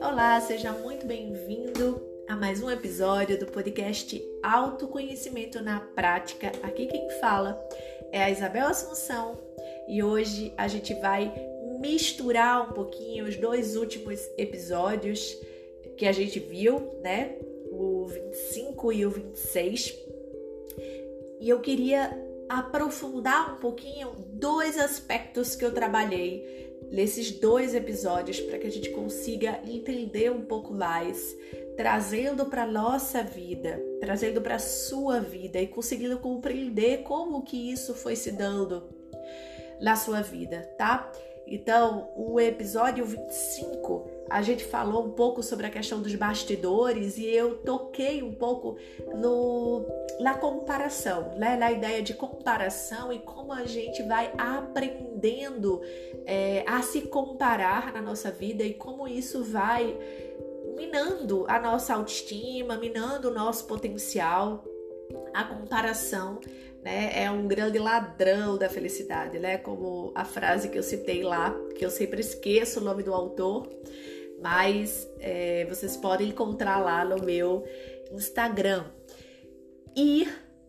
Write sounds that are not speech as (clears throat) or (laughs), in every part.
Olá, seja muito bem-vindo a mais um episódio do podcast Autoconhecimento na Prática. Aqui quem fala é a Isabel Assunção e hoje a gente vai misturar um pouquinho os dois últimos episódios que a gente viu, né? O 25 e o 26. E eu queria aprofundar um pouquinho dois aspectos que eu trabalhei nesses dois episódios para que a gente consiga entender um pouco mais, trazendo para nossa vida, trazendo para sua vida e conseguindo compreender como que isso foi se dando na sua vida, tá? Então, o episódio 25, a gente falou um pouco sobre a questão dos bastidores e eu toquei um pouco no, na comparação, né? na ideia de comparação e como a gente vai aprendendo é, a se comparar na nossa vida e como isso vai minando a nossa autoestima, minando o nosso potencial. A comparação né, é um grande ladrão da felicidade, né? Como a frase que eu citei lá, que eu sempre esqueço o nome do autor, mas é, vocês podem encontrar lá no meu Instagram. E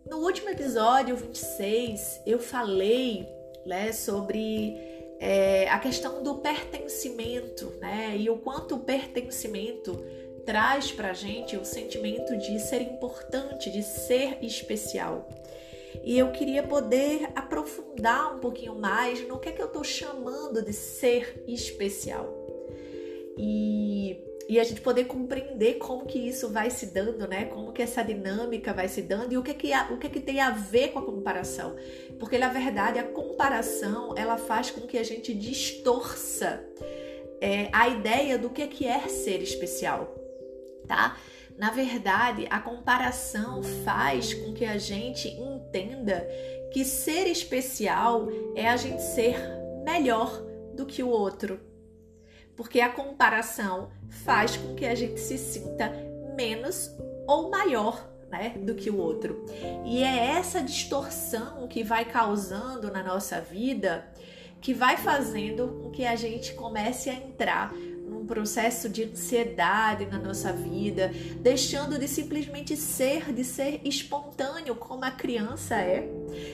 no último episódio, 26, eu falei né, sobre é, a questão do pertencimento, né? E o quanto o pertencimento traz pra gente o sentimento de ser importante, de ser especial. E eu queria poder aprofundar um pouquinho mais no que é que eu estou chamando de ser especial. E, e a gente poder compreender como que isso vai se dando, né? Como que essa dinâmica vai se dando e o que é que, o que, é que tem a ver com a comparação. Porque na verdade a comparação ela faz com que a gente distorça é, a ideia do que é, que é ser especial, tá? Na verdade, a comparação faz com que a gente entenda que ser especial é a gente ser melhor do que o outro. Porque a comparação faz com que a gente se sinta menos ou maior né, do que o outro. E é essa distorção que vai causando na nossa vida que vai fazendo com que a gente comece a entrar num processo de ansiedade na nossa vida, deixando de simplesmente ser, de ser espontâneo como a criança é.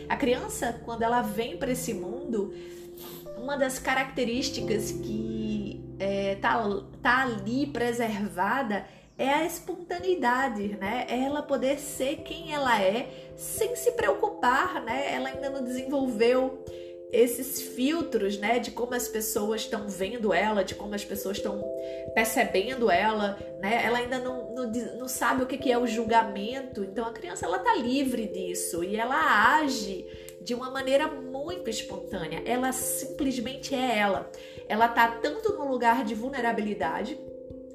A criança, quando ela vem para esse mundo, uma das características que é, tá, tá ali preservada é a espontaneidade, né? É ela poder ser quem ela é sem se preocupar, né? Ela ainda não desenvolveu esses filtros, né, de como as pessoas estão vendo ela, de como as pessoas estão percebendo ela, né? Ela ainda não, não, não sabe o que, é o julgamento. Então a criança ela tá livre disso e ela age de uma maneira muito espontânea. Ela simplesmente é ela. Ela tá tanto no lugar de vulnerabilidade,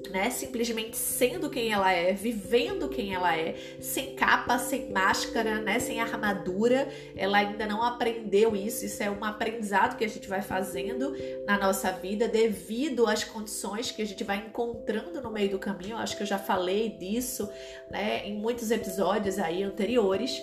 né? Simplesmente sendo quem ela é, vivendo quem ela é, sem capa, sem máscara, né? Sem armadura. Ela ainda não aprendeu isso. Isso é um aprendizado que a gente vai fazendo na nossa vida devido às condições que a gente vai encontrando no meio do caminho. Eu acho que eu já falei disso, né? Em muitos episódios aí anteriores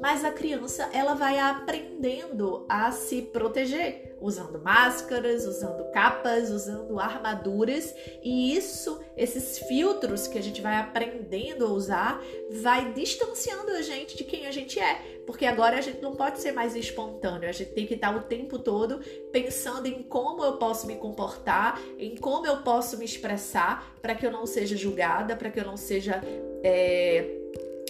mas a criança ela vai aprendendo a se proteger, usando máscaras, usando capas, usando armaduras, e isso, esses filtros que a gente vai aprendendo a usar, vai distanciando a gente de quem a gente é, porque agora a gente não pode ser mais espontâneo, a gente tem que estar o tempo todo pensando em como eu posso me comportar, em como eu posso me expressar para que eu não seja julgada, para que eu não seja é,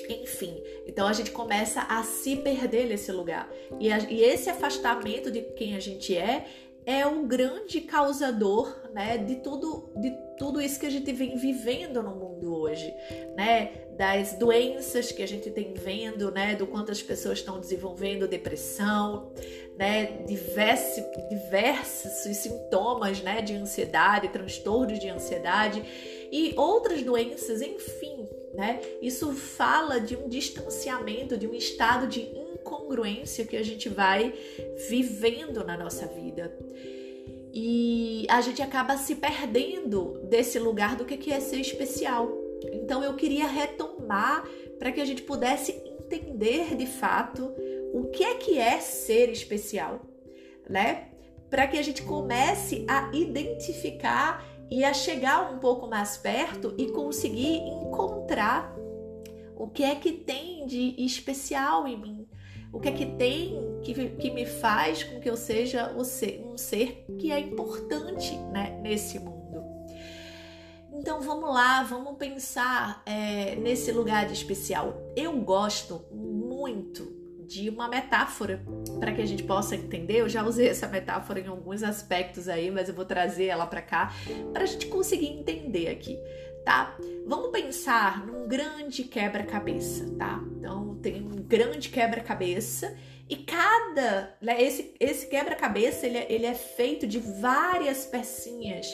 enfim, então a gente começa a se perder nesse lugar. E, a, e esse afastamento de quem a gente é é o grande causador, né, de tudo, de tudo isso que a gente vem vivendo no mundo hoje, né, das doenças que a gente tem vendo, né, do quanto as pessoas estão desenvolvendo depressão, né, diversos, diversos sintomas, né, de ansiedade, transtornos de ansiedade e outras doenças, enfim, né? Isso fala de um distanciamento, de um estado de incongruência que a gente vai vivendo na nossa vida. E a gente acaba se perdendo desse lugar do que é ser especial. Então eu queria retomar para que a gente pudesse entender de fato o que é que é ser especial, né? para que a gente comece a identificar e a chegar um pouco mais perto e conseguir encontrar o que é que tem de especial em mim, o que é que tem que, que me faz com que eu seja um ser que é importante né, nesse mundo. Então vamos lá, vamos pensar é, nesse lugar de especial. Eu gosto muito de uma metáfora para que a gente possa entender. Eu já usei essa metáfora em alguns aspectos aí, mas eu vou trazer ela para cá para a gente conseguir entender aqui, tá? Vamos pensar num grande quebra-cabeça, tá? Então tem um grande quebra-cabeça e cada né, esse esse quebra-cabeça ele, é, ele é feito de várias pecinhas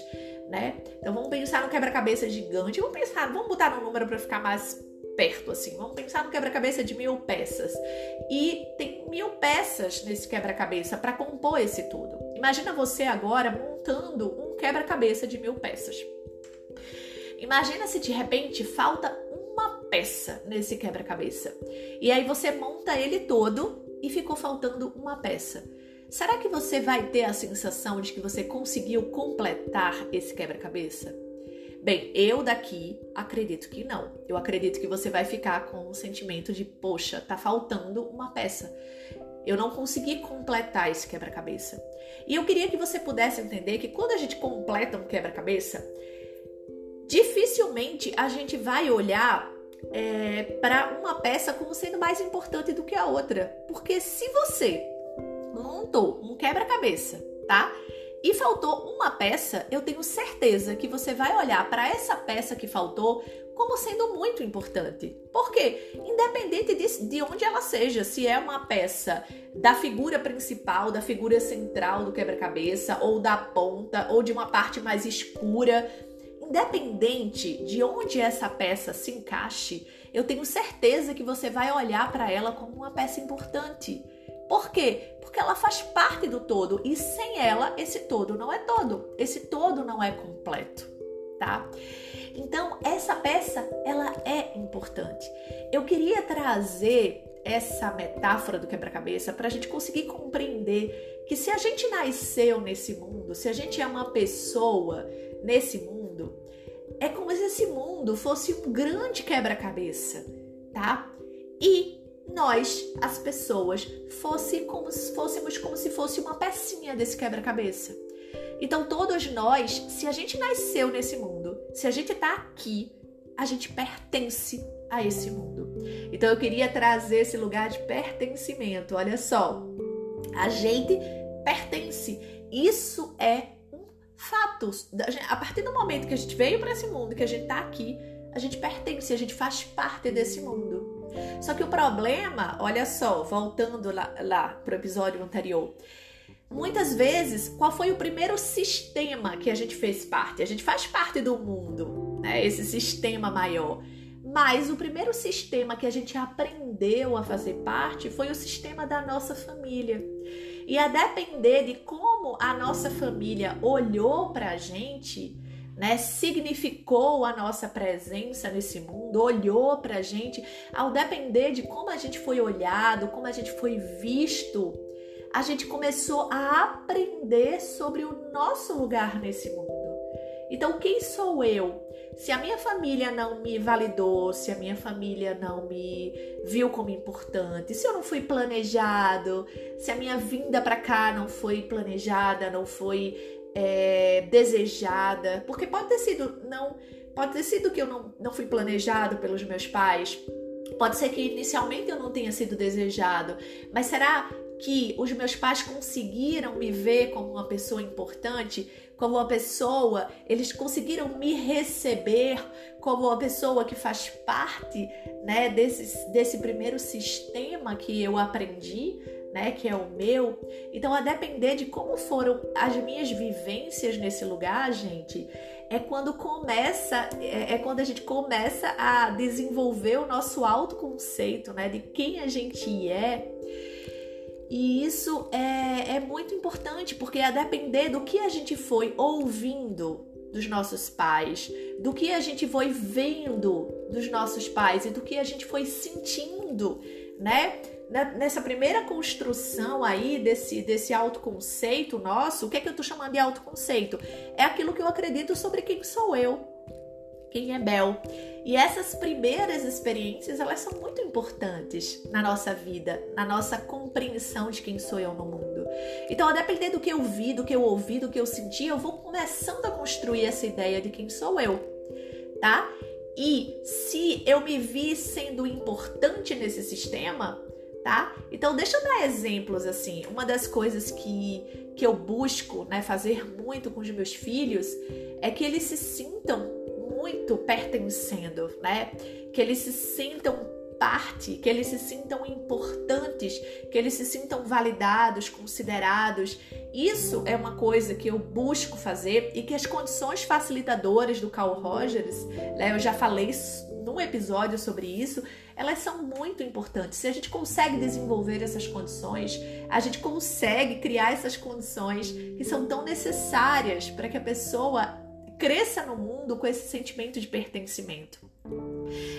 né? Então vamos pensar no quebra-cabeça gigante. Vamos pensar, vamos botar no número para ficar mais perto, assim. Vamos pensar no quebra-cabeça de mil peças. E tem mil peças nesse quebra-cabeça para compor esse tudo. Imagina você agora montando um quebra-cabeça de mil peças. Imagina se de repente falta uma peça nesse quebra-cabeça. E aí você monta ele todo e ficou faltando uma peça. Será que você vai ter a sensação de que você conseguiu completar esse quebra-cabeça? Bem, eu daqui acredito que não. Eu acredito que você vai ficar com um sentimento de, poxa, tá faltando uma peça. Eu não consegui completar esse quebra-cabeça. E eu queria que você pudesse entender que quando a gente completa um quebra-cabeça, dificilmente a gente vai olhar é, para uma peça como sendo mais importante do que a outra. Porque se você montou um quebra-cabeça, tá? E faltou uma peça, eu tenho certeza que você vai olhar para essa peça que faltou como sendo muito importante. Por quê? Independente de, de onde ela seja, se é uma peça da figura principal, da figura central do quebra-cabeça, ou da ponta, ou de uma parte mais escura, independente de onde essa peça se encaixe, eu tenho certeza que você vai olhar para ela como uma peça importante. Por quê? Porque ela faz parte do todo e sem ela esse todo não é todo, esse todo não é completo, tá? Então, essa peça, ela é importante. Eu queria trazer essa metáfora do quebra-cabeça para a gente conseguir compreender que se a gente nasceu nesse mundo, se a gente é uma pessoa nesse mundo, é como se esse mundo fosse um grande quebra-cabeça, tá? E nós, as pessoas, fosse como se fôssemos como se fosse uma pecinha desse quebra-cabeça. Então, todos nós, se a gente nasceu nesse mundo, se a gente está aqui, a gente pertence a esse mundo. Então, eu queria trazer esse lugar de pertencimento. Olha só, a gente pertence. Isso é um fato. A partir do momento que a gente veio para esse mundo, que a gente está aqui, a gente pertence, a gente faz parte desse mundo. Só que o problema, olha só, voltando lá, lá para o episódio anterior, muitas vezes, qual foi o primeiro sistema que a gente fez parte? A gente faz parte do mundo, né? Esse sistema maior. Mas o primeiro sistema que a gente aprendeu a fazer parte foi o sistema da nossa família. E a depender de como a nossa família olhou para a gente, né, significou a nossa presença nesse mundo, olhou para a gente, ao depender de como a gente foi olhado, como a gente foi visto, a gente começou a aprender sobre o nosso lugar nesse mundo. Então, quem sou eu? Se a minha família não me validou, se a minha família não me viu como importante, se eu não fui planejado, se a minha vinda para cá não foi planejada, não foi é, desejada, porque pode ter sido não, pode ter sido que eu não, não fui planejado pelos meus pais, pode ser que inicialmente eu não tenha sido desejado, mas será que os meus pais conseguiram me ver como uma pessoa importante, como uma pessoa, eles conseguiram me receber como uma pessoa que faz parte, né, desse, desse primeiro sistema que eu aprendi, né, que é o meu. Então, a depender de como foram as minhas vivências nesse lugar, gente, é quando começa, é, é quando a gente começa a desenvolver o nosso autoconceito, né, de quem a gente é. E isso é, é muito importante, porque a depender do que a gente foi ouvindo dos nossos pais, do que a gente foi vendo dos nossos pais e do que a gente foi sentindo, né? Nessa primeira construção aí desse, desse autoconceito nosso, o que é que eu tô chamando de autoconceito? É aquilo que eu acredito sobre quem sou eu, quem é Bel. E essas primeiras experiências, elas são muito importantes na nossa vida, na nossa compreensão de quem sou eu no mundo. Então, a depender do que eu vi, do que eu ouvi, do que eu senti, eu vou começando a construir essa ideia de quem sou eu, tá? E se eu me vi sendo importante nesse sistema, tá? Então, deixa eu dar exemplos assim. Uma das coisas que, que eu busco né, fazer muito com os meus filhos é que eles se sintam muito pertencendo, né? Que eles se sintam parte, que eles se sintam importantes, que eles se sintam validados, considerados. Isso é uma coisa que eu busco fazer e que as condições facilitadoras do Carl Rogers, né, eu já falei num episódio sobre isso, elas são muito importantes. Se a gente consegue desenvolver essas condições, a gente consegue criar essas condições que são tão necessárias para que a pessoa cresça no mundo com esse sentimento de pertencimento.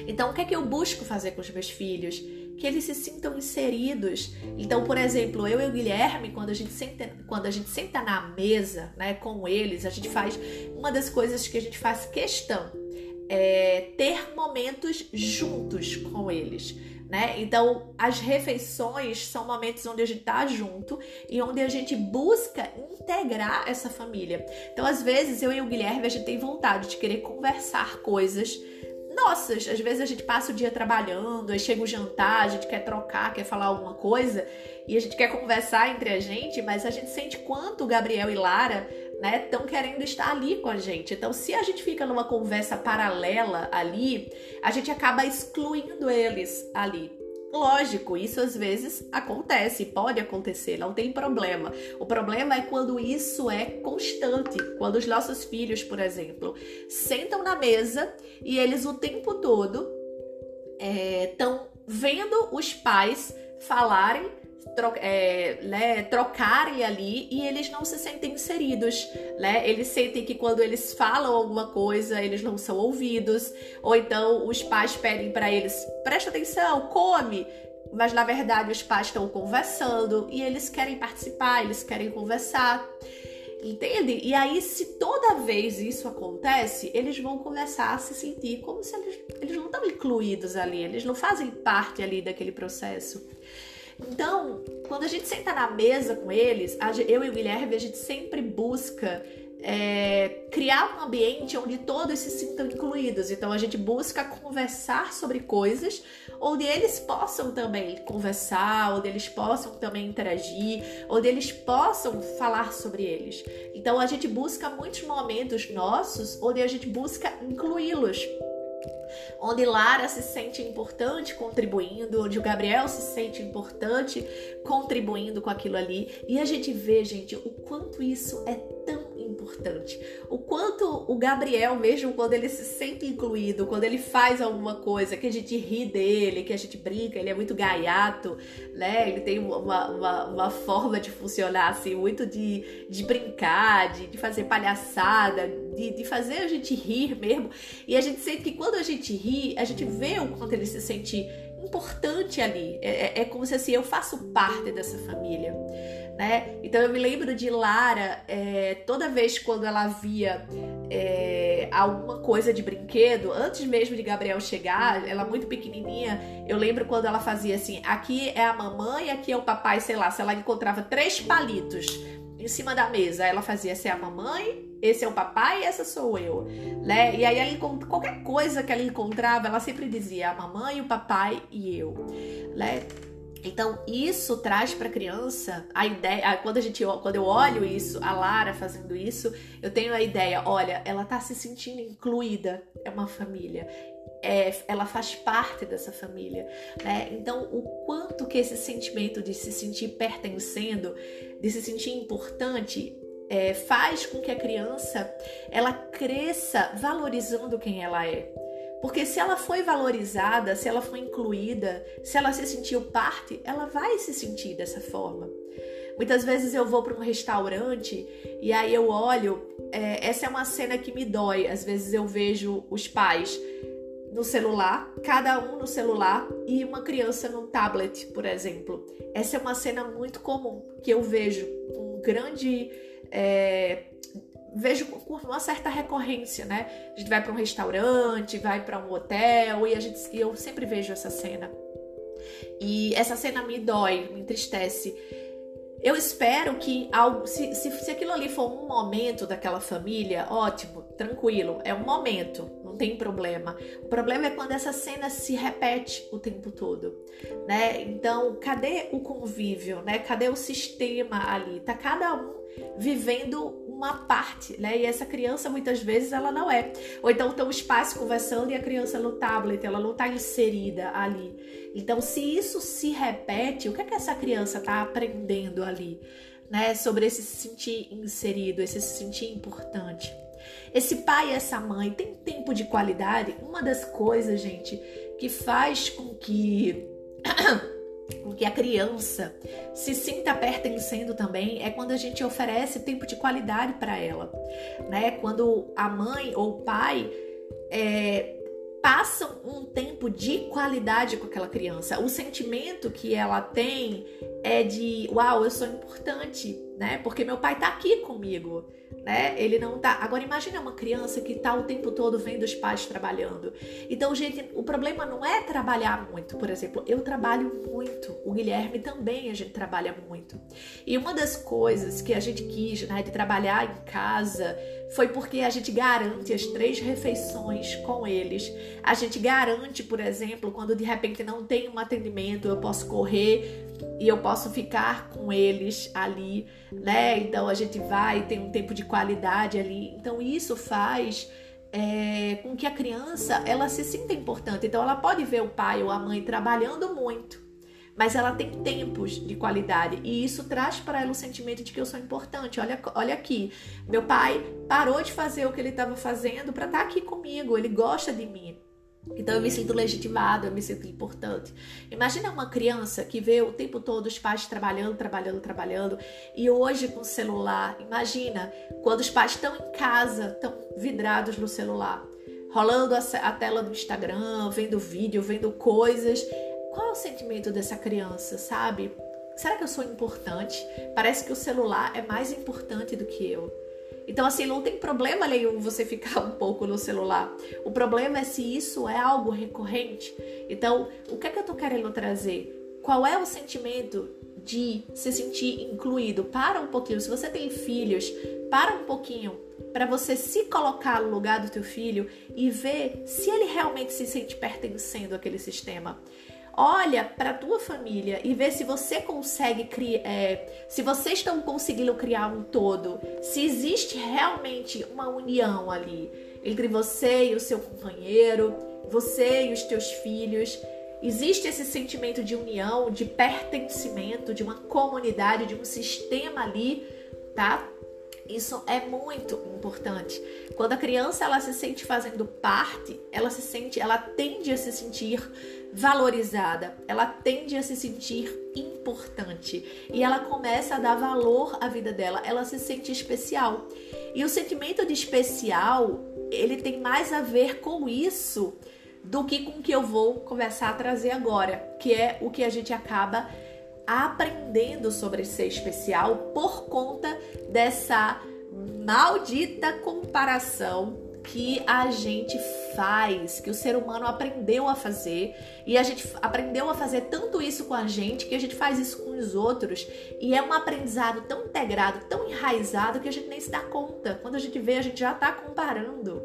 Então, o que é que eu busco fazer com os meus filhos? Que eles se sintam inseridos. Então, por exemplo, eu e o Guilherme, quando a gente senta, quando a gente senta na mesa né, com eles, a gente faz uma das coisas que a gente faz questão é ter momentos juntos com eles né? Então, as refeições são momentos onde a gente tá junto e onde a gente busca integrar essa família. Então, às vezes, eu e o Guilherme, a gente tem vontade de querer conversar coisas nossas. Às vezes a gente passa o dia trabalhando, aí chega o jantar, a gente quer trocar, quer falar alguma coisa e a gente quer conversar entre a gente, mas a gente sente quanto Gabriel e Lara né, estão querendo estar ali com a gente. Então, se a gente fica numa conversa paralela ali, a gente acaba excluindo eles ali. Lógico, isso às vezes acontece, pode acontecer, não tem problema. O problema é quando isso é constante, quando os nossos filhos, por exemplo, sentam na mesa e eles o tempo todo estão é, vendo os pais falarem tro é, né, trocarem ali e eles não se sentem inseridos, né? Eles sentem que quando eles falam alguma coisa, eles não são ouvidos, ou então os pais pedem para eles, presta atenção, come, mas na verdade os pais estão conversando e eles querem participar, eles querem conversar. Entende? E aí, se toda vez isso acontece, eles vão começar a se sentir como se eles, eles não estão incluídos ali, eles não fazem parte ali daquele processo. Então, quando a gente senta na mesa com eles, eu e o Guilherme, a gente sempre busca é, criar um ambiente onde todos se sintam incluídos. Então a gente busca conversar sobre coisas onde eles possam também conversar, onde eles possam também interagir, onde eles possam falar sobre eles. Então a gente busca muitos momentos nossos onde a gente busca incluí-los onde Lara se sente importante contribuindo, onde o Gabriel se sente importante contribuindo com aquilo ali. E a gente vê, gente, o quanto isso é tão importante. O quanto o Gabriel, mesmo quando ele se sente incluído, quando ele faz alguma coisa, que a gente ri dele, que a gente brinca, ele é muito gaiato, né? Ele tem uma, uma, uma forma de funcionar assim, muito de, de brincar, de, de fazer palhaçada, de, de fazer a gente rir mesmo. E a gente sente que quando a gente ri, a gente vê o quanto ele se sente importante ali. É, é, é como se assim, eu faço parte dessa família né? Então eu me lembro de Lara, é, toda vez quando ela via é, alguma coisa de brinquedo, antes mesmo de Gabriel chegar, ela muito pequenininha, eu lembro quando ela fazia assim: aqui é a mamãe, aqui é o papai, sei lá, se ela encontrava três palitos em cima da mesa, ela fazia: essa é a mamãe, esse é o papai e essa sou eu, né? E aí ela qualquer coisa que ela encontrava, ela sempre dizia: a mamãe, o papai e eu, né? Então, isso traz para a criança a ideia. Quando, a gente, quando eu olho isso, a Lara fazendo isso, eu tenho a ideia: olha, ela está se sentindo incluída, é uma família. É, ela faz parte dessa família, né? Então, o quanto que esse sentimento de se sentir pertencendo, de se sentir importante, é, faz com que a criança ela cresça valorizando quem ela é. Porque se ela foi valorizada, se ela foi incluída, se ela se sentiu parte, ela vai se sentir dessa forma. Muitas vezes eu vou para um restaurante e aí eu olho, é, essa é uma cena que me dói. Às vezes eu vejo os pais no celular, cada um no celular e uma criança no tablet, por exemplo. Essa é uma cena muito comum que eu vejo um grande. É, vejo com uma certa recorrência, né? A gente vai para um restaurante, vai para um hotel e a gente, e eu sempre vejo essa cena. E essa cena me dói, me entristece. Eu espero que algo, se, se, se aquilo ali for um momento daquela família, ótimo, tranquilo, é um momento, não tem problema. O problema é quando essa cena se repete o tempo todo, né? Então, cadê o convívio, né? Cadê o sistema ali? Tá cada um vivendo uma parte, né? E essa criança muitas vezes ela não é. Ou então estão os pais conversando e a criança no tablet, ela não está inserida ali. Então, se isso se repete, o que é que essa criança está aprendendo ali, né? Sobre esse se sentir inserido, esse se sentir importante. Esse pai e essa mãe tem tempo de qualidade? Uma das coisas, gente, que faz com que (clears throat) que a criança se sinta pertencendo também é quando a gente oferece tempo de qualidade para ela, né? Quando a mãe ou o pai é, passam um tempo de qualidade com aquela criança. O sentimento que ela tem é de, uau, eu sou importante, né? Porque meu pai tá aqui comigo, né? Ele não tá. Agora imagine uma criança que tá o tempo todo vendo os pais trabalhando. Então, gente, o problema não é trabalhar muito, por exemplo, eu trabalho muito. O Guilherme também a gente trabalha muito. E uma das coisas que a gente quis, né, de trabalhar em casa, foi porque a gente garante as três refeições com eles. A gente garante, por exemplo, quando de repente não tem um atendimento, eu posso correr e eu posso ficar com eles ali, né? Então a gente vai, tem um tempo de qualidade ali. Então isso faz é, com que a criança ela se sinta importante. Então ela pode ver o pai ou a mãe trabalhando muito, mas ela tem tempos de qualidade e isso traz para ela o sentimento de que eu sou importante. Olha, olha aqui, meu pai parou de fazer o que ele estava fazendo para estar tá aqui comigo. Ele gosta de mim. Então eu me sinto legitimado, eu me sinto importante. Imagina uma criança que vê o tempo todo os pais trabalhando, trabalhando, trabalhando e hoje com o celular. Imagina quando os pais estão em casa, estão vidrados no celular, rolando a tela do Instagram, vendo vídeo, vendo coisas. Qual é o sentimento dessa criança, sabe? Será que eu sou importante? Parece que o celular é mais importante do que eu. Então, assim, não tem problema nenhum você ficar um pouco no celular. O problema é se isso é algo recorrente. Então, o que é que eu tô querendo trazer? Qual é o sentimento de se sentir incluído? Para um pouquinho. Se você tem filhos, para um pouquinho para você se colocar no lugar do teu filho e ver se ele realmente se sente pertencendo àquele sistema olha para a tua família e vê se você consegue criar, é, se vocês estão conseguindo criar um todo, se existe realmente uma união ali entre você e o seu companheiro, você e os teus filhos. Existe esse sentimento de união, de pertencimento, de uma comunidade, de um sistema ali, tá? Isso é muito importante. Quando a criança ela se sente fazendo parte, ela se sente, ela tende a se sentir valorizada, ela tende a se sentir importante. E ela começa a dar valor à vida dela, ela se sente especial. E o sentimento de especial, ele tem mais a ver com isso do que com o que eu vou começar a trazer agora, que é o que a gente acaba aprendendo sobre ser especial por conta dessa maldita comparação que a gente faz, que o ser humano aprendeu a fazer, e a gente aprendeu a fazer tanto isso com a gente que a gente faz isso com os outros, e é um aprendizado tão integrado, tão enraizado que a gente nem se dá conta. Quando a gente vê, a gente já está comparando.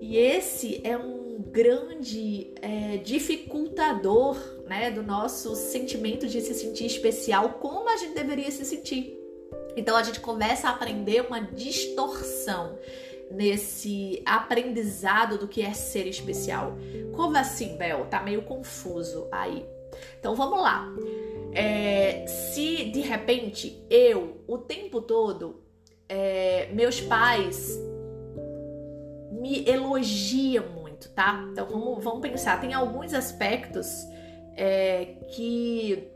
E esse é um grande é, dificultador né, do nosso sentimento de se sentir especial, como a gente deveria se sentir. Então a gente começa a aprender uma distorção nesse aprendizado do que é ser especial. Como assim, Bel? Tá meio confuso aí. Então vamos lá. É, se de repente eu, o tempo todo, é, meus pais me elogiam muito, tá? Então vamos, vamos pensar. Tem alguns aspectos é, que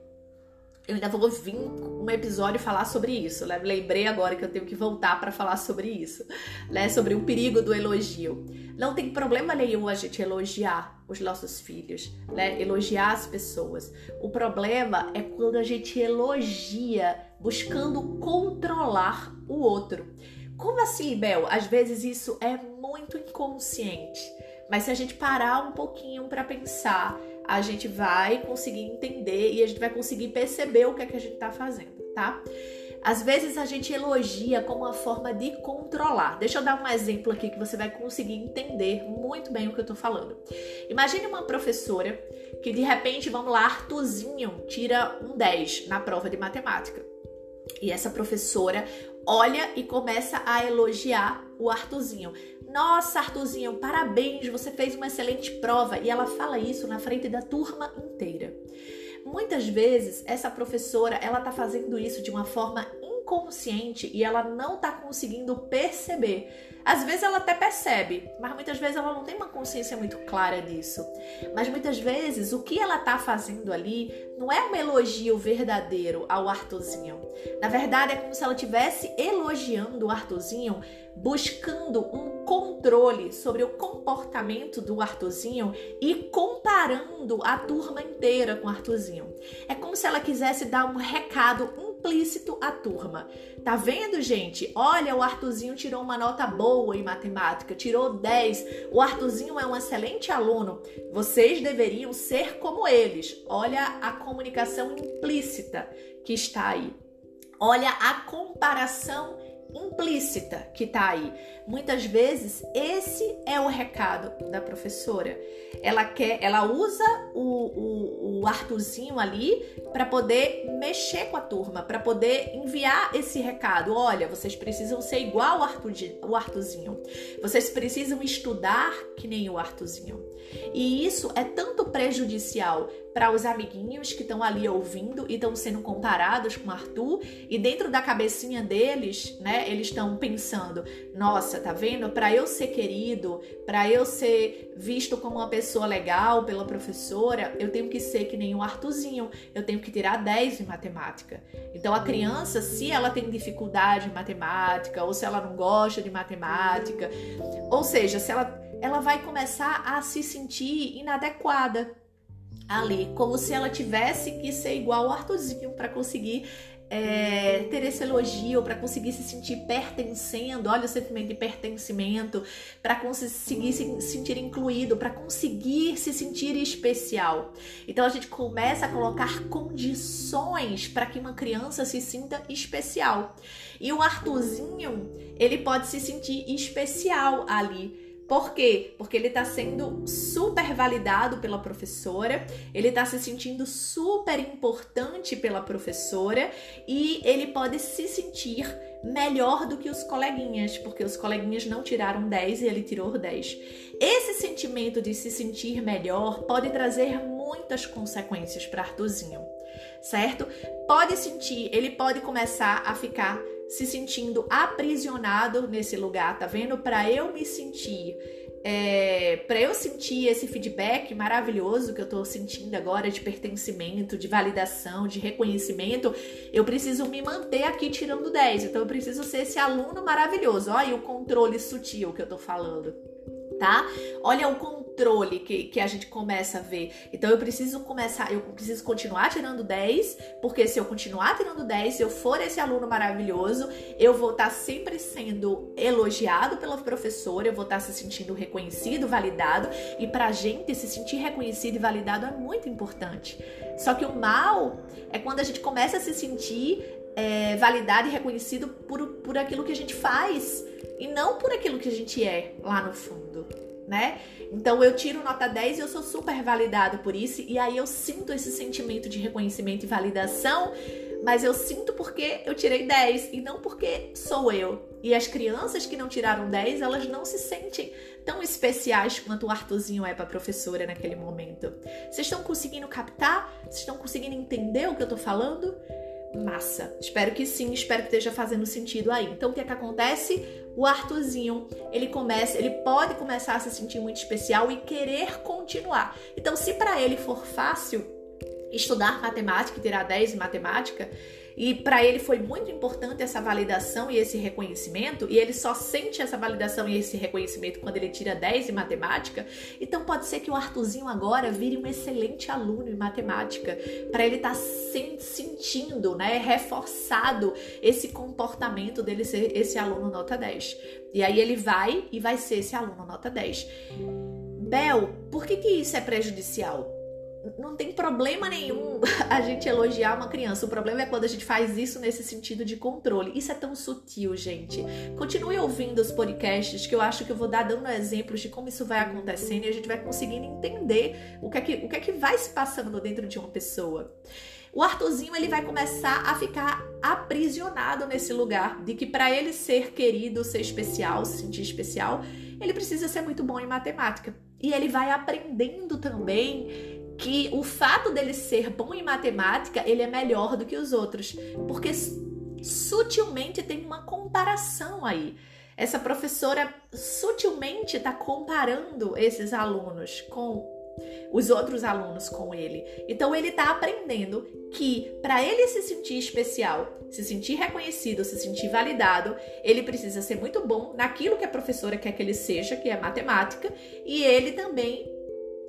Eu ainda vou vir um episódio falar sobre isso. Né? Lembrei agora que eu tenho que voltar para falar sobre isso, né? Sobre o perigo do elogio. Não tem problema nenhum a gente elogiar os nossos filhos, né? Elogiar as pessoas. O problema é quando a gente elogia buscando controlar o outro. Como assim, Bel? Às vezes isso é muito inconsciente. Mas se a gente parar um pouquinho para pensar, a gente vai conseguir entender e a gente vai conseguir perceber o que é que a gente está fazendo, tá? Às vezes a gente elogia como uma forma de controlar. Deixa eu dar um exemplo aqui que você vai conseguir entender muito bem o que eu tô falando. Imagine uma professora que de repente, vamos lá, Artuzinho tira um 10 na prova de matemática. E essa professora olha e começa a elogiar o Artuzinho. Nossa, Artuzinho, parabéns, você fez uma excelente prova. E ela fala isso na frente da turma inteira. Muitas vezes essa professora, ela tá fazendo isso de uma forma inconsciente e ela não tá conseguindo perceber. Às vezes ela até percebe, mas muitas vezes ela não tem uma consciência muito clara disso. Mas muitas vezes o que ela tá fazendo ali não é um elogio verdadeiro ao Arthurzinho. Na verdade, é como se ela estivesse elogiando o Arthurzinho, buscando um controle sobre o comportamento do Arthurzinho e comparando a turma inteira com o Arthurzinho. É como se ela quisesse dar um recado implícito à turma. Tá vendo, gente? Olha, o Arthurzinho tirou uma nota boa em matemática, tirou 10. O Arthurzinho é um excelente aluno. Vocês deveriam ser como eles. Olha a comunicação implícita que está aí. Olha a comparação implícita que tá aí. Muitas vezes esse é o recado da professora. Ela quer, ela usa o, o, o Arthurzinho ali para poder mexer com a turma, para poder enviar esse recado. Olha, vocês precisam ser igual o, Arthur, o Arthurzinho. Vocês precisam estudar que nem o Arthurzinho. E isso é tanto prejudicial para os amiguinhos que estão ali ouvindo e estão sendo comparados com Arthur e dentro da cabecinha deles, né, eles estão pensando: "Nossa, tá vendo? Para eu ser querido, para eu ser visto como uma pessoa legal pela professora, eu tenho que ser que nem o Arthurzinho, eu tenho que tirar 10 em matemática". Então a criança, se ela tem dificuldade em matemática ou se ela não gosta de matemática, ou seja, se ela ela vai começar a se sentir inadequada ali, como se ela tivesse que ser igual ao Arthurzinho para conseguir é, ter esse elogio, para conseguir se sentir pertencendo, olha o sentimento de pertencimento, para conseguir se sentir incluído, para conseguir se sentir especial. Então a gente começa a colocar condições para que uma criança se sinta especial. E o Arthurzinho, ele pode se sentir especial ali por quê? Porque ele está sendo super validado pela professora, ele está se sentindo super importante pela professora e ele pode se sentir melhor do que os coleguinhas, porque os coleguinhas não tiraram 10 e ele tirou 10. Esse sentimento de se sentir melhor pode trazer muitas consequências para Arthurzinho, certo? Pode sentir, ele pode começar a ficar se sentindo aprisionado nesse lugar, tá vendo? Para eu me sentir, é, para eu sentir esse feedback maravilhoso que eu tô sentindo agora de pertencimento, de validação, de reconhecimento, eu preciso me manter aqui tirando 10. Então eu preciso ser esse aluno maravilhoso. Olha o controle sutil que eu tô falando tá? Olha o controle que, que a gente começa a ver. Então eu preciso começar, eu preciso continuar tirando 10, porque se eu continuar tirando 10, se eu for esse aluno maravilhoso, eu vou estar tá sempre sendo elogiado pela professora, eu vou estar tá se sentindo reconhecido, validado, e pra gente se sentir reconhecido e validado é muito importante. Só que o mal é quando a gente começa a se sentir é, validado e reconhecido por, por aquilo que a gente faz e não por aquilo que a gente é lá no fundo, né? Então eu tiro nota 10 e eu sou super validado por isso, e aí eu sinto esse sentimento de reconhecimento e validação, mas eu sinto porque eu tirei 10 e não porque sou eu. E as crianças que não tiraram 10, elas não se sentem tão especiais quanto o Arthurzinho é para a professora naquele momento. Vocês estão conseguindo captar? Vocês estão conseguindo entender o que eu tô falando? Massa. Espero que sim, espero que esteja fazendo sentido aí. Então, o que é que acontece? O Arthurzinho, ele começa, ele pode começar a se sentir muito especial e querer continuar. Então, se para ele for fácil, estudar matemática e tirar 10 em matemática, e para ele foi muito importante essa validação e esse reconhecimento, e ele só sente essa validação e esse reconhecimento quando ele tira 10 em matemática. Então pode ser que o Arthurzinho agora vire um excelente aluno em matemática, para ele estar tá sentindo, né, reforçado esse comportamento dele ser esse aluno nota 10. E aí ele vai e vai ser esse aluno nota 10. Bel, por que, que isso é prejudicial? Não tem problema nenhum (laughs) a gente elogiar uma criança. O problema é quando a gente faz isso nesse sentido de controle. Isso é tão sutil, gente. Continue ouvindo os podcasts que eu acho que eu vou dar dando exemplos de como isso vai acontecendo e a gente vai conseguindo entender o que é que, o que, é que vai se passando dentro de uma pessoa. O Arthurzinho ele vai começar a ficar aprisionado nesse lugar de que para ele ser querido, ser especial, se sentir especial, ele precisa ser muito bom em matemática. E ele vai aprendendo também que o fato dele ser bom em matemática, ele é melhor do que os outros, porque sutilmente tem uma comparação aí. Essa professora sutilmente está comparando esses alunos com os outros alunos com ele. Então ele está aprendendo que para ele se sentir especial, se sentir reconhecido, se sentir validado, ele precisa ser muito bom naquilo que a professora quer que ele seja, que é matemática, e ele também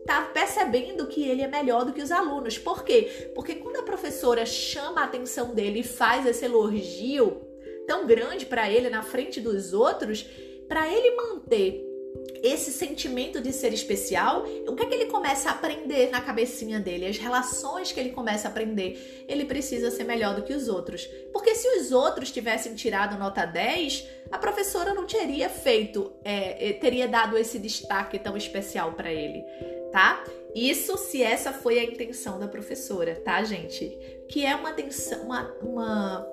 tá percebendo que ele é melhor do que os alunos. Por quê? Porque quando a professora chama a atenção dele e faz esse elogio tão grande para ele na frente dos outros, para ele manter esse sentimento de ser especial, o que é que ele começa a aprender na cabecinha dele? As relações que ele começa a aprender. Ele precisa ser melhor do que os outros. Porque se os outros tivessem tirado nota 10, a professora não teria feito, é, é, teria dado esse destaque tão especial para ele tá? Isso se essa foi a intenção da professora, tá, gente? Que é uma intenção, uma, uma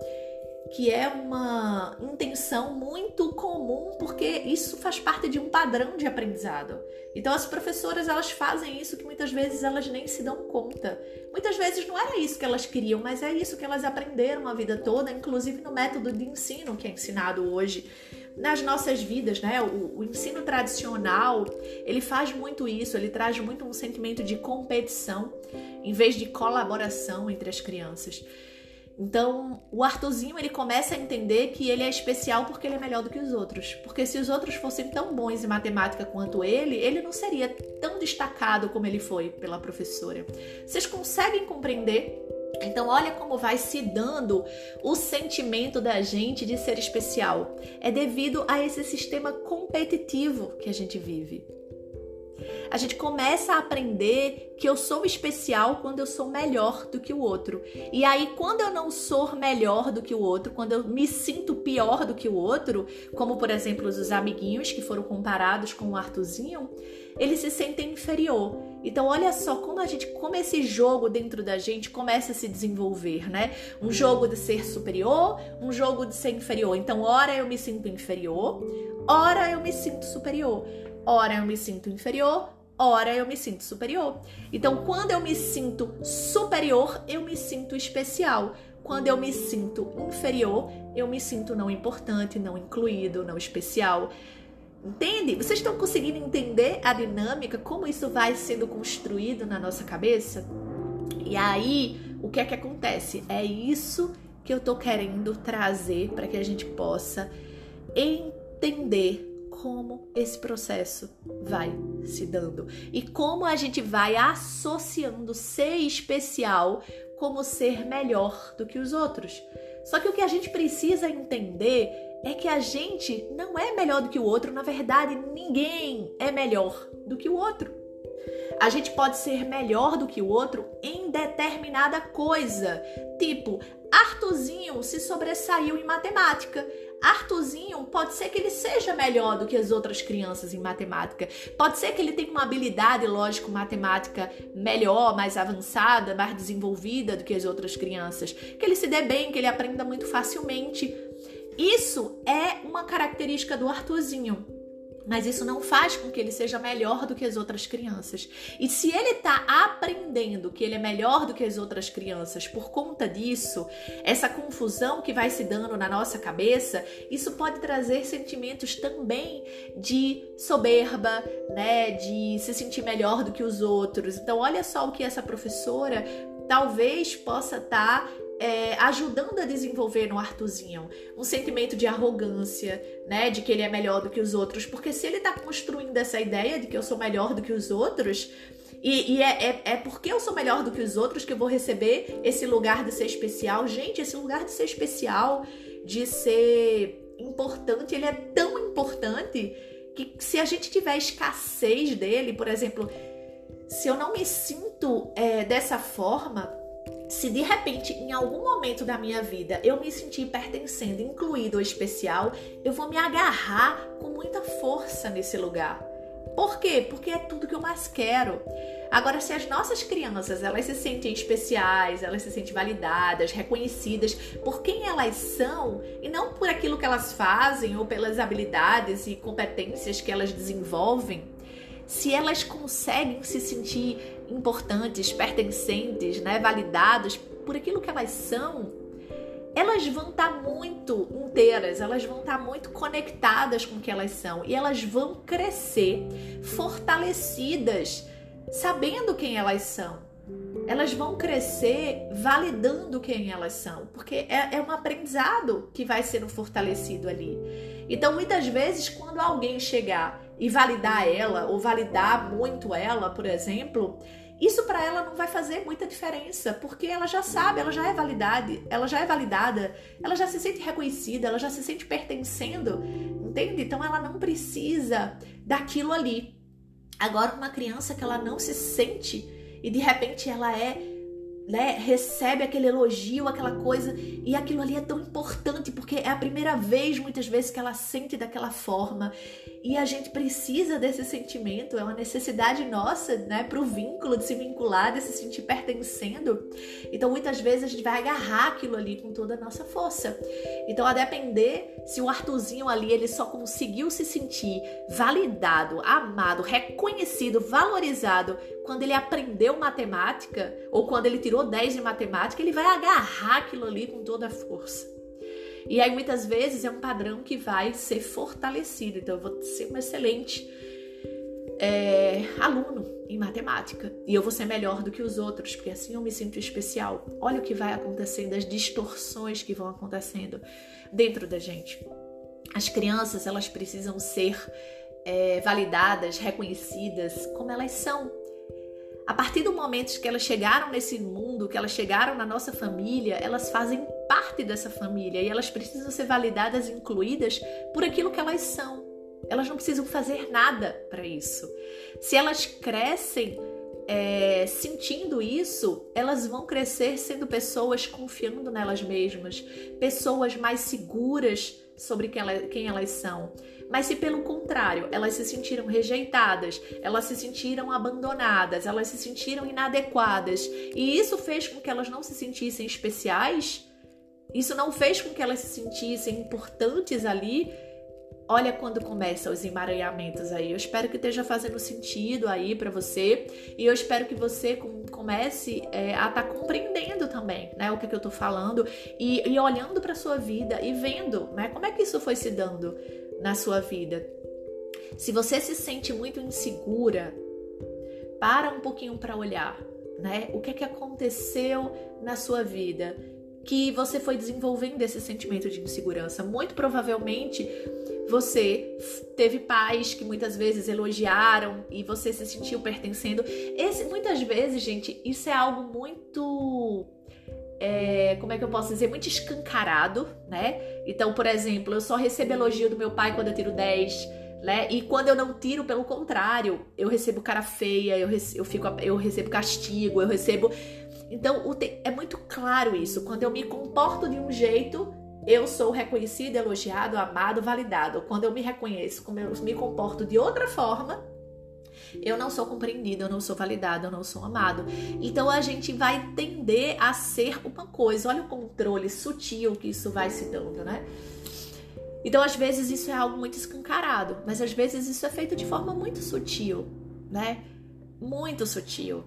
que é uma intenção muito comum, porque isso faz parte de um padrão de aprendizado. Então as professoras elas fazem isso que muitas vezes elas nem se dão conta. Muitas vezes não era isso que elas queriam, mas é isso que elas aprenderam a vida toda, inclusive no método de ensino que é ensinado hoje nas nossas vidas, né? O, o, ensino tradicional, ele faz muito isso, ele traz muito um sentimento de competição em vez de colaboração entre as crianças. Então, o Arthurzinho, ele começa a entender que ele é especial porque ele é melhor do que os outros. Porque se os outros fossem tão bons em matemática quanto ele, ele não seria tão destacado como ele foi pela professora. Vocês conseguem compreender então, olha como vai se dando o sentimento da gente de ser especial. É devido a esse sistema competitivo que a gente vive. A gente começa a aprender que eu sou especial quando eu sou melhor do que o outro. E aí, quando eu não sou melhor do que o outro, quando eu me sinto pior do que o outro, como por exemplo os amiguinhos que foram comparados com o Artuzinho, eles se sentem inferior. Então, olha só como a gente, como esse jogo dentro da gente começa a se desenvolver, né? Um jogo de ser superior, um jogo de ser inferior. Então, ora eu me sinto inferior, ora eu me sinto superior. Ora eu me sinto inferior, ora eu me sinto superior. Então, quando eu me sinto superior, eu me sinto especial. Quando eu me sinto inferior, eu me sinto não importante, não incluído, não especial. Entende? Vocês estão conseguindo entender a dinâmica, como isso vai sendo construído na nossa cabeça? E aí, o que é que acontece? É isso que eu tô querendo trazer para que a gente possa entender como esse processo vai se dando e como a gente vai associando ser especial como ser melhor do que os outros. Só que o que a gente precisa entender é que a gente não é melhor do que o outro, na verdade, ninguém é melhor do que o outro. A gente pode ser melhor do que o outro em determinada coisa. Tipo, Artuzinho se sobressaiu em matemática. Artuzinho pode ser que ele seja melhor do que as outras crianças em matemática. Pode ser que ele tenha uma habilidade lógico-matemática melhor, mais avançada, mais desenvolvida do que as outras crianças. Que ele se dê bem, que ele aprenda muito facilmente. Isso é uma característica do Arthurzinho. Mas isso não faz com que ele seja melhor do que as outras crianças. E se ele está aprendendo que ele é melhor do que as outras crianças por conta disso, essa confusão que vai se dando na nossa cabeça, isso pode trazer sentimentos também de soberba, né, de se sentir melhor do que os outros. Então, olha só o que essa professora talvez possa estar tá, é, ajudando a desenvolver no Arthurzinho um sentimento de arrogância, né? De que ele é melhor do que os outros. Porque se ele está construindo essa ideia de que eu sou melhor do que os outros, e, e é, é, é, porque eu sou melhor do que os outros que eu vou receber esse lugar de ser especial. Gente, esse lugar de ser especial, de ser importante, ele é tão importante que se a gente tiver escassez dele, por exemplo, se eu não me sinto é, dessa forma, se de repente em algum momento da minha vida eu me sentir pertencendo, incluído ou especial, eu vou me agarrar com muita força nesse lugar. Por quê? Porque é tudo que eu mais quero. Agora, se as nossas crianças elas se sentem especiais, elas se sentem validadas, reconhecidas por quem elas são e não por aquilo que elas fazem ou pelas habilidades e competências que elas desenvolvem, se elas conseguem se sentir importantes, pertencentes, né, validadas por aquilo que elas são, elas vão estar tá muito inteiras, elas vão estar tá muito conectadas com o que elas são e elas vão crescer fortalecidas, sabendo quem elas são. Elas vão crescer validando quem elas são, porque é, é um aprendizado que vai sendo fortalecido ali. Então, muitas vezes, quando alguém chegar e validar ela, ou validar muito ela, por exemplo, isso para ela não vai fazer muita diferença, porque ela já sabe, ela já é validade, ela já é validada, ela já se sente reconhecida, ela já se sente pertencendo, entende? Então ela não precisa daquilo ali. Agora uma criança que ela não se sente e de repente ela é né, recebe aquele elogio, aquela coisa, e aquilo ali é tão importante porque é a primeira vez, muitas vezes, que ela sente daquela forma. E a gente precisa desse sentimento, é uma necessidade nossa, né, para o vínculo, de se vincular, de se sentir pertencendo. Então, muitas vezes, a gente vai agarrar aquilo ali com toda a nossa força. Então, a depender se o Arthurzinho ali ele só conseguiu se sentir validado, amado, reconhecido, valorizado quando ele aprendeu matemática ou quando ele tirou 10 em matemática, ele vai agarrar aquilo ali com toda a força. E aí muitas vezes é um padrão que vai ser fortalecido. Então eu vou ser um excelente é, aluno em matemática e eu vou ser melhor do que os outros, porque assim eu me sinto especial. Olha o que vai acontecendo, as distorções que vão acontecendo dentro da gente. As crianças elas precisam ser é, validadas, reconhecidas como elas são. A partir do momento que elas chegaram nesse mundo, que elas chegaram na nossa família, elas fazem parte dessa família e elas precisam ser validadas e incluídas por aquilo que elas são. Elas não precisam fazer nada para isso. Se elas crescem é, sentindo isso, elas vão crescer sendo pessoas confiando nelas mesmas, pessoas mais seguras sobre quem, quem elas são. Mas se pelo contrário, elas se sentiram rejeitadas, elas se sentiram abandonadas, elas se sentiram inadequadas, e isso fez com que elas não se sentissem especiais, isso não fez com que elas se sentissem importantes ali, Olha quando começam os emaranhamentos aí. Eu espero que esteja fazendo sentido aí para você e eu espero que você comece é, a estar tá compreendendo também, né, o que, que eu tô falando e, e olhando para sua vida e vendo, né, como é que isso foi se dando na sua vida. Se você se sente muito insegura, para um pouquinho para olhar, né? O que é que aconteceu na sua vida que você foi desenvolvendo esse sentimento de insegurança? Muito provavelmente você teve pais que muitas vezes elogiaram e você se sentiu pertencendo. Esse, muitas vezes, gente, isso é algo muito. É, como é que eu posso dizer? Muito escancarado, né? Então, por exemplo, eu só recebo elogio do meu pai quando eu tiro 10. Né? E quando eu não tiro, pelo contrário, eu recebo cara feia, eu, recebo, eu, fico, eu recebo castigo, eu recebo. Então, é muito claro isso. Quando eu me comporto de um jeito, eu sou reconhecido, elogiado, amado, validado. Quando eu me reconheço, como eu me comporto de outra forma, eu não sou compreendido, eu não sou validado, eu não sou amado. Então a gente vai tender a ser uma coisa. Olha o controle sutil que isso vai se dando, né? Então às vezes isso é algo muito escancarado, mas às vezes isso é feito de forma muito sutil, né? Muito sutil.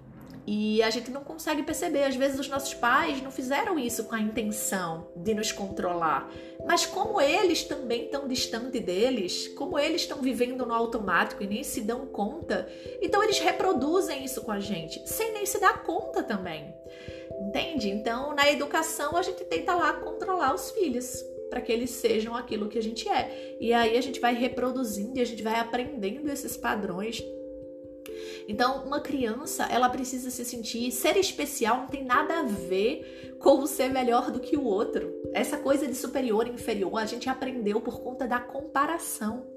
E a gente não consegue perceber. Às vezes, os nossos pais não fizeram isso com a intenção de nos controlar. Mas, como eles também estão distante deles, como eles estão vivendo no automático e nem se dão conta, então eles reproduzem isso com a gente, sem nem se dar conta também. Entende? Então, na educação, a gente tenta lá controlar os filhos para que eles sejam aquilo que a gente é. E aí a gente vai reproduzindo e a gente vai aprendendo esses padrões então, uma criança, ela precisa se sentir ser especial não tem nada a ver com ser melhor do que o outro. Essa coisa de superior e inferior, a gente aprendeu por conta da comparação.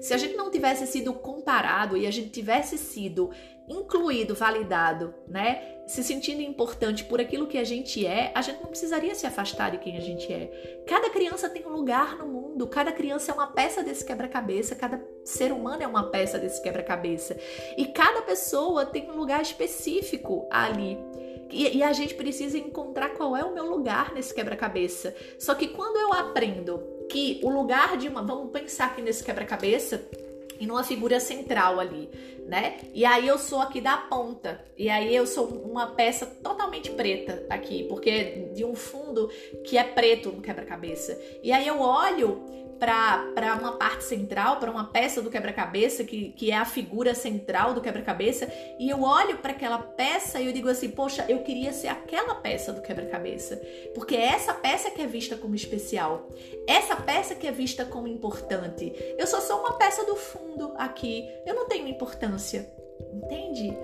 Se a gente não tivesse sido comparado e a gente tivesse sido incluído, validado, né? Se sentindo importante por aquilo que a gente é, a gente não precisaria se afastar de quem a gente é. Cada criança tem um lugar no mundo, cada criança é uma peça desse quebra-cabeça, cada ser humano é uma peça desse quebra-cabeça. E cada pessoa tem um lugar específico ali. E, e, a gente precisa encontrar qual é o meu lugar nesse quebra-cabeça. Só que quando eu aprendo que o lugar de uma. Vamos pensar aqui nesse quebra-cabeça e numa figura central ali, né? E aí eu sou aqui da ponta. E aí eu sou uma peça totalmente preta aqui, porque de um fundo que é preto no quebra-cabeça. E aí eu olho para uma parte central, para uma peça do quebra-cabeça, que, que é a figura central do quebra-cabeça, e eu olho para aquela peça e eu digo assim: poxa, eu queria ser aquela peça do quebra-cabeça, porque é essa peça que é vista como especial, essa peça que é vista como importante. Eu só sou uma peça do fundo aqui, eu não tenho importância, entende?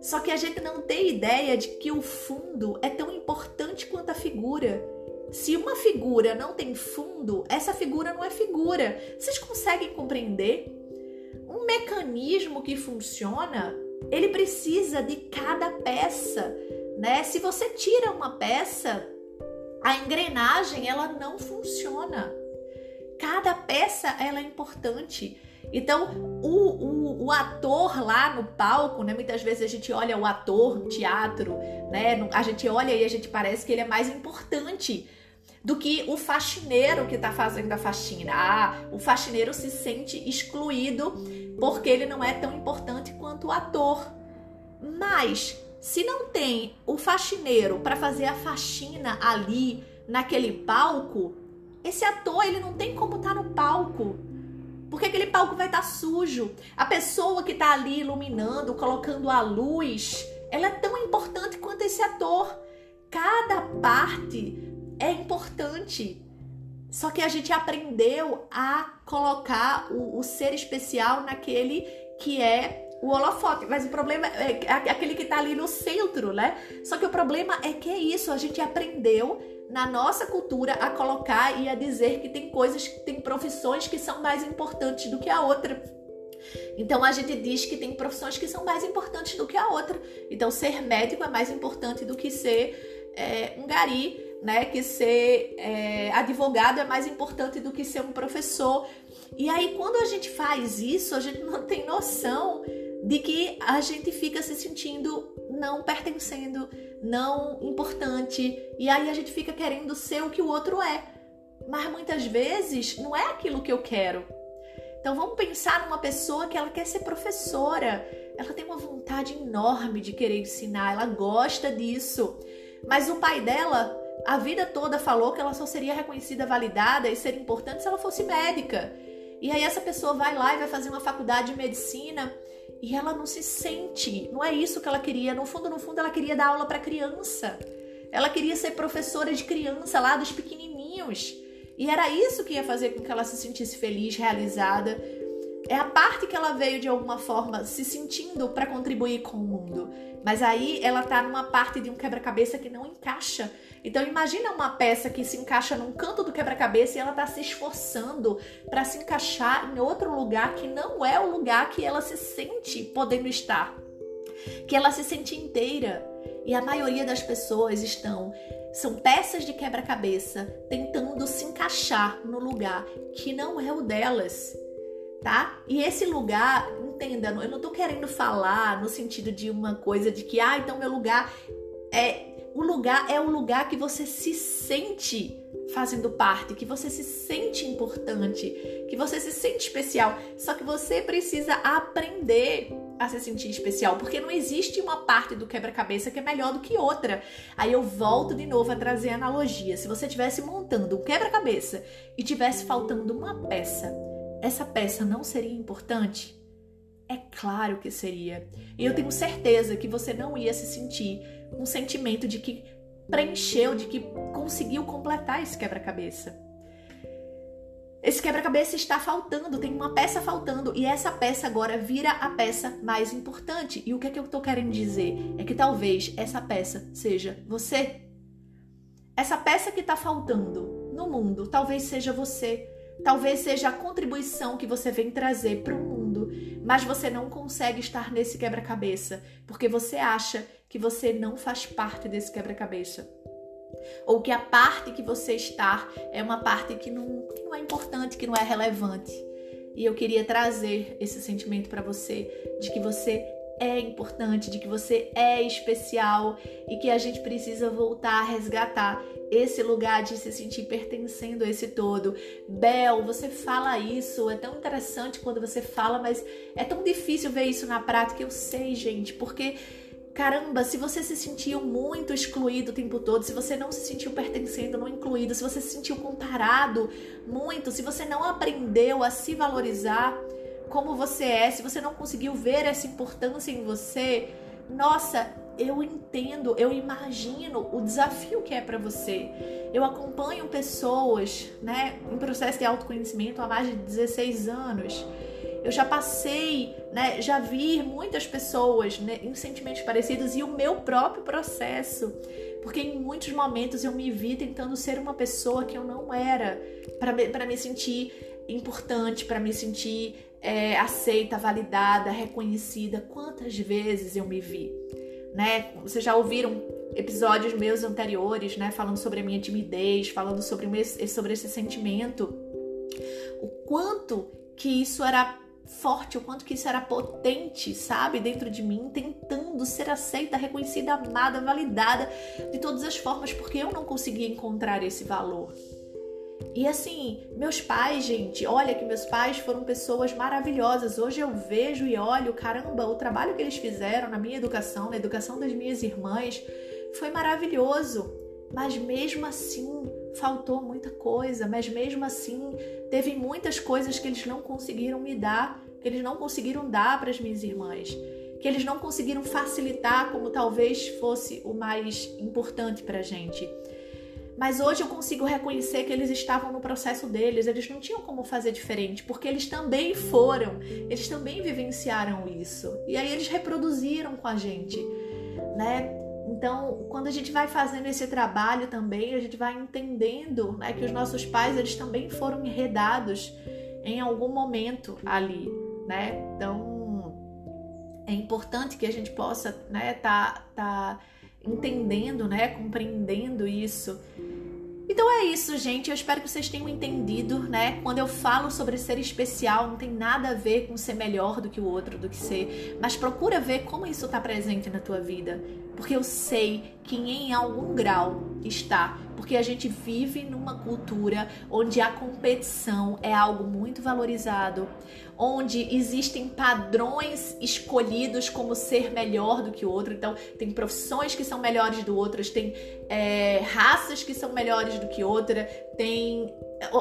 Só que a gente não tem ideia de que o fundo é tão importante quanto a figura. Se uma figura não tem fundo, essa figura não é figura. Vocês conseguem compreender? Um mecanismo que funciona, ele precisa de cada peça, né? Se você tira uma peça, a engrenagem ela não funciona. Cada peça ela é importante. Então, o, o, o, ator lá no palco, né? Muitas vezes a gente olha o ator no teatro, né? A gente olha e a gente parece que ele é mais importante do que o faxineiro que está fazendo a faxina. Ah, o faxineiro se sente excluído porque ele não é tão importante quanto o ator. Mas se não tem o faxineiro para fazer a faxina ali naquele palco, esse ator ele não tem como estar tá no palco. Porque aquele palco vai estar tá sujo. A pessoa que está ali iluminando, colocando a luz, ela é tão importante quanto esse ator. Cada parte é importante. Só que a gente aprendeu a colocar o, o ser especial naquele que é o holofote. Mas o problema é, é aquele que está ali no centro, né? Só que o problema é que é isso, a gente aprendeu na nossa cultura a colocar e a dizer que tem coisas, que tem profissões que são mais importantes do que a outra. Então a gente diz que tem profissões que são mais importantes do que a outra. Então ser médico é mais importante do que ser é, um gari né, que ser é, advogado é mais importante do que ser um professor. E aí, quando a gente faz isso, a gente não tem noção de que a gente fica se sentindo não pertencendo, não importante, e aí a gente fica querendo ser o que o outro é. Mas muitas vezes não é aquilo que eu quero. Então vamos pensar numa pessoa que ela quer ser professora, ela tem uma vontade enorme de querer ensinar, ela gosta disso. Mas o pai dela a vida toda falou que ela só seria reconhecida, validada e ser importante se ela fosse médica. E aí essa pessoa vai lá e vai fazer uma faculdade de medicina e ela não se sente, não é isso que ela queria. No fundo, no fundo, ela queria dar aula para criança. Ela queria ser professora de criança lá dos pequenininhos. E era isso que ia fazer com que ela se sentisse feliz, realizada. É a parte que ela veio de alguma forma se sentindo para contribuir com o mundo. Mas aí ela tá numa parte de um quebra-cabeça que não encaixa então imagina uma peça que se encaixa num canto do quebra-cabeça e ela está se esforçando para se encaixar em outro lugar que não é o lugar que ela se sente podendo estar, que ela se sente inteira. E a maioria das pessoas estão são peças de quebra-cabeça tentando se encaixar no lugar que não é o delas, tá? E esse lugar, entenda, eu não tô querendo falar no sentido de uma coisa de que, ah, então meu lugar é o lugar é um lugar que você se sente fazendo parte, que você se sente importante, que você se sente especial. Só que você precisa aprender a se sentir especial, porque não existe uma parte do quebra-cabeça que é melhor do que outra. Aí eu volto de novo a trazer a analogia. Se você estivesse montando um quebra-cabeça e tivesse faltando uma peça, essa peça não seria importante? É claro que seria. E eu tenho certeza que você não ia se sentir um sentimento de que preencheu, de que conseguiu completar esse quebra-cabeça. Esse quebra-cabeça está faltando, tem uma peça faltando e essa peça agora vira a peça mais importante. E o que é que eu estou querendo dizer? É que talvez essa peça seja você. Essa peça que está faltando no mundo, talvez seja você. Talvez seja a contribuição que você vem trazer para o mundo, mas você não consegue estar nesse quebra-cabeça porque você acha que você não faz parte desse quebra-cabeça ou que a parte que você está é uma parte que não, que não é importante, que não é relevante. E eu queria trazer esse sentimento para você de que você é importante, de que você é especial e que a gente precisa voltar a resgatar esse lugar de se sentir pertencendo a esse todo. Bel, você fala isso, é tão interessante quando você fala, mas é tão difícil ver isso na prática. Eu sei, gente, porque Caramba, se você se sentiu muito excluído o tempo todo, se você não se sentiu pertencendo, não incluído, se você se sentiu comparado muito, se você não aprendeu a se valorizar como você é, se você não conseguiu ver essa importância em você, nossa, eu entendo, eu imagino o desafio que é para você. Eu acompanho pessoas, né, em processo de autoconhecimento há mais de 16 anos eu já passei, né, já vi muitas pessoas né, em sentimentos parecidos e o meu próprio processo. Porque em muitos momentos eu me vi tentando ser uma pessoa que eu não era, para me sentir importante, para me sentir é, aceita, validada, reconhecida. Quantas vezes eu me vi? Né? Vocês já ouviram episódios meus anteriores, né? Falando sobre a minha timidez, falando sobre, sobre esse sentimento. O quanto que isso era forte, o quanto que isso era potente, sabe, dentro de mim, tentando ser aceita, reconhecida, amada, validada de todas as formas, porque eu não conseguia encontrar esse valor. E assim, meus pais, gente, olha que meus pais foram pessoas maravilhosas. Hoje eu vejo e olho, caramba, o trabalho que eles fizeram na minha educação, na educação das minhas irmãs, foi maravilhoso. Mas mesmo assim, faltou muita coisa, mas mesmo assim, teve muitas coisas que eles não conseguiram me dar, que eles não conseguiram dar para as minhas irmãs, que eles não conseguiram facilitar como talvez fosse o mais importante para a gente. Mas hoje eu consigo reconhecer que eles estavam no processo deles, eles não tinham como fazer diferente, porque eles também foram, eles também vivenciaram isso. E aí eles reproduziram com a gente, né? Então, quando a gente vai fazendo esse trabalho também, a gente vai entendendo né, que os nossos pais eles também foram enredados em algum momento ali, né? Então, é importante que a gente possa, né, tá, tá entendendo, né, compreendendo isso então é isso, gente. Eu espero que vocês tenham entendido, né? Quando eu falo sobre ser especial, não tem nada a ver com ser melhor do que o outro, do que ser. Mas procura ver como isso está presente na tua vida. Porque eu sei que em algum grau está. Porque a gente vive numa cultura onde a competição é algo muito valorizado, onde existem padrões escolhidos como ser melhor do que o outro. Então, tem profissões que são melhores do outras, tem é, raças que são melhores do que outra, tem.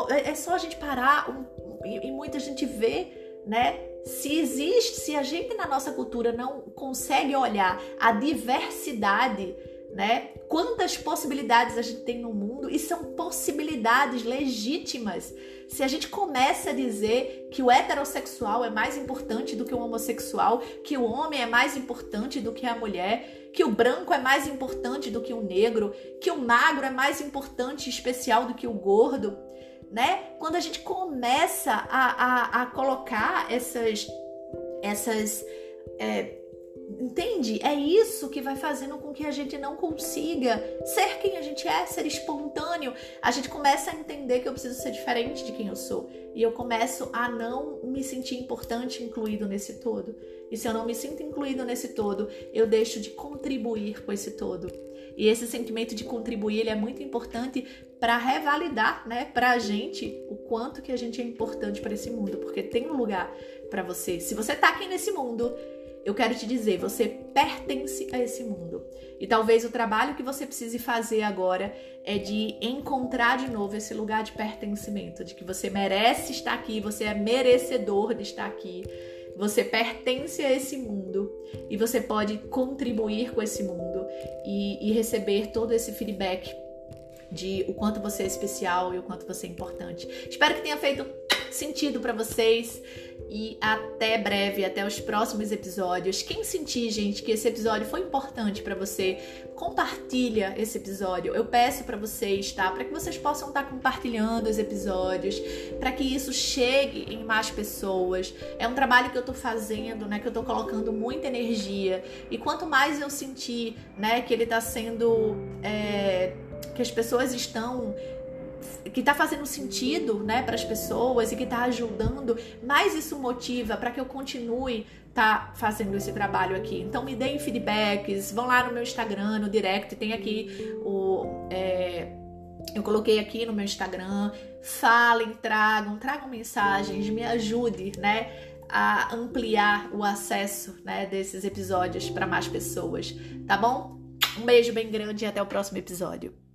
É, é só a gente parar um, e muita gente vê, né? Se existe, se a gente na nossa cultura não consegue olhar a diversidade né? Quantas possibilidades a gente tem no mundo e são possibilidades legítimas. Se a gente começa a dizer que o heterossexual é mais importante do que o homossexual, que o homem é mais importante do que a mulher, que o branco é mais importante do que o negro, que o magro é mais importante e especial do que o gordo, né? Quando a gente começa a, a, a colocar essas essas é, Entende? É isso que vai fazendo com que a gente não consiga ser quem a gente é, ser espontâneo. A gente começa a entender que eu preciso ser diferente de quem eu sou. E eu começo a não me sentir importante, incluído nesse todo. E se eu não me sinto incluído nesse todo, eu deixo de contribuir com esse todo. E esse sentimento de contribuir ele é muito importante para revalidar, né, para a gente o quanto que a gente é importante para esse mundo, porque tem um lugar para você. Se você tá aqui nesse mundo, eu quero te dizer, você pertence a esse mundo. E talvez o trabalho que você precise fazer agora é de encontrar de novo esse lugar de pertencimento, de que você merece estar aqui, você é merecedor de estar aqui, você pertence a esse mundo e você pode contribuir com esse mundo e, e receber todo esse feedback de o quanto você é especial e o quanto você é importante. Espero que tenha feito sentido para vocês e até breve, até os próximos episódios. Quem sentir, gente, que esse episódio foi importante para você, compartilha esse episódio. Eu peço para vocês, tá? Para que vocês possam estar tá compartilhando os episódios, para que isso chegue em mais pessoas. É um trabalho que eu tô fazendo, né, que eu tô colocando muita energia. E quanto mais eu sentir, né, que ele tá sendo é, que as pessoas estão que está fazendo sentido, né, para as pessoas e que está ajudando, mais isso motiva para que eu continue tá fazendo esse trabalho aqui. Então me deem feedbacks, vão lá no meu Instagram, no direct, tem aqui o é, eu coloquei aqui no meu Instagram, falem, tragam, tragam mensagens, me ajude, né, a ampliar o acesso, né, desses episódios para mais pessoas, tá bom? Um beijo bem grande e até o próximo episódio.